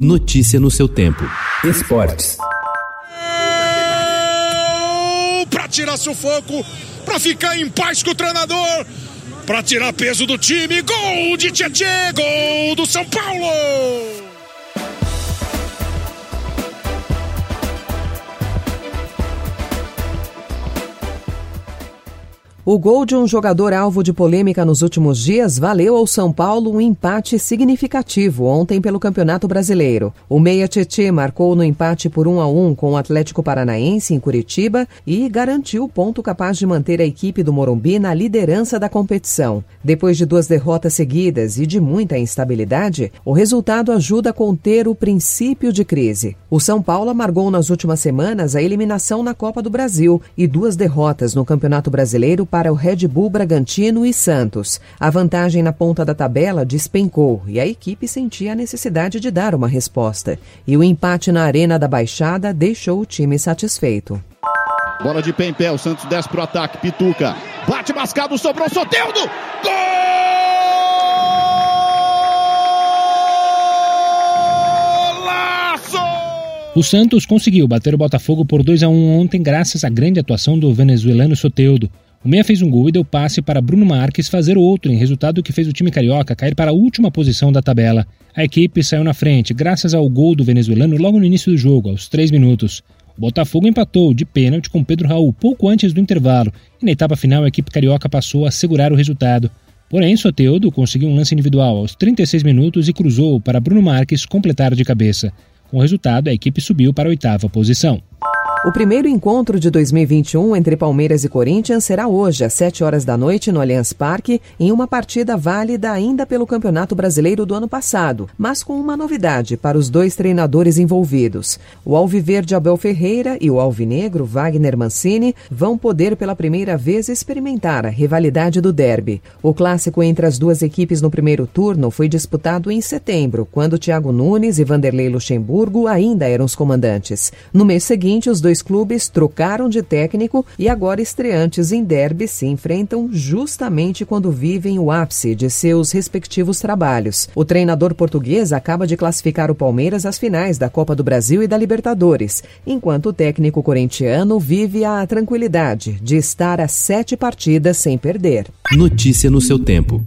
Notícia no seu tempo. Esportes. Para tirar sufoco, para ficar em paz com o treinador, para tirar peso do time. Gol de Tietchan, gol do São Paulo! O gol de um jogador alvo de polêmica nos últimos dias valeu ao São Paulo um empate significativo ontem pelo Campeonato Brasileiro. O Meia Tietê marcou no empate por 1 a 1 com o Atlético Paranaense em Curitiba e garantiu o ponto capaz de manter a equipe do Morumbi na liderança da competição. Depois de duas derrotas seguidas e de muita instabilidade, o resultado ajuda a conter o princípio de crise. O São Paulo amargou nas últimas semanas a eliminação na Copa do Brasil e duas derrotas no Campeonato Brasileiro para o Red Bull Bragantino e Santos. A vantagem na ponta da tabela despencou e a equipe sentia a necessidade de dar uma resposta. E o empate na Arena da Baixada deixou o time satisfeito. Bola de pé em pé, o Santos desce pro ataque, Pituca. Bate mascado, sobrou Soteldo! O Santos conseguiu bater o Botafogo por 2 a 1 ontem graças à grande atuação do venezuelano Soteudo. O Meia fez um gol e deu passe para Bruno Marques fazer outro, em resultado que fez o time carioca cair para a última posição da tabela. A equipe saiu na frente, graças ao gol do venezuelano logo no início do jogo, aos três minutos. O Botafogo empatou de pênalti com Pedro Raul pouco antes do intervalo, e na etapa final a equipe carioca passou a segurar o resultado. Porém, Soteudo conseguiu um lance individual aos 36 minutos e cruzou para Bruno Marques completar de cabeça. Com o resultado, a equipe subiu para a oitava posição. O primeiro encontro de 2021 entre Palmeiras e Corinthians será hoje, às 7 horas da noite, no Allianz Parque, em uma partida válida ainda pelo Campeonato Brasileiro do ano passado, mas com uma novidade para os dois treinadores envolvidos. O Alviverde Abel Ferreira e o Alvinegro Wagner Mancini vão poder pela primeira vez experimentar a rivalidade do derby. O clássico entre as duas equipes no primeiro turno foi disputado em setembro, quando Thiago Nunes e Vanderlei Luxemburgo ainda eram os comandantes. No mês seguinte, os dois dois clubes trocaram de técnico e agora estreantes em derby se enfrentam justamente quando vivem o ápice de seus respectivos trabalhos. O treinador português acaba de classificar o Palmeiras às finais da Copa do Brasil e da Libertadores, enquanto o técnico corintiano vive a tranquilidade de estar a sete partidas sem perder. Notícia no seu tempo.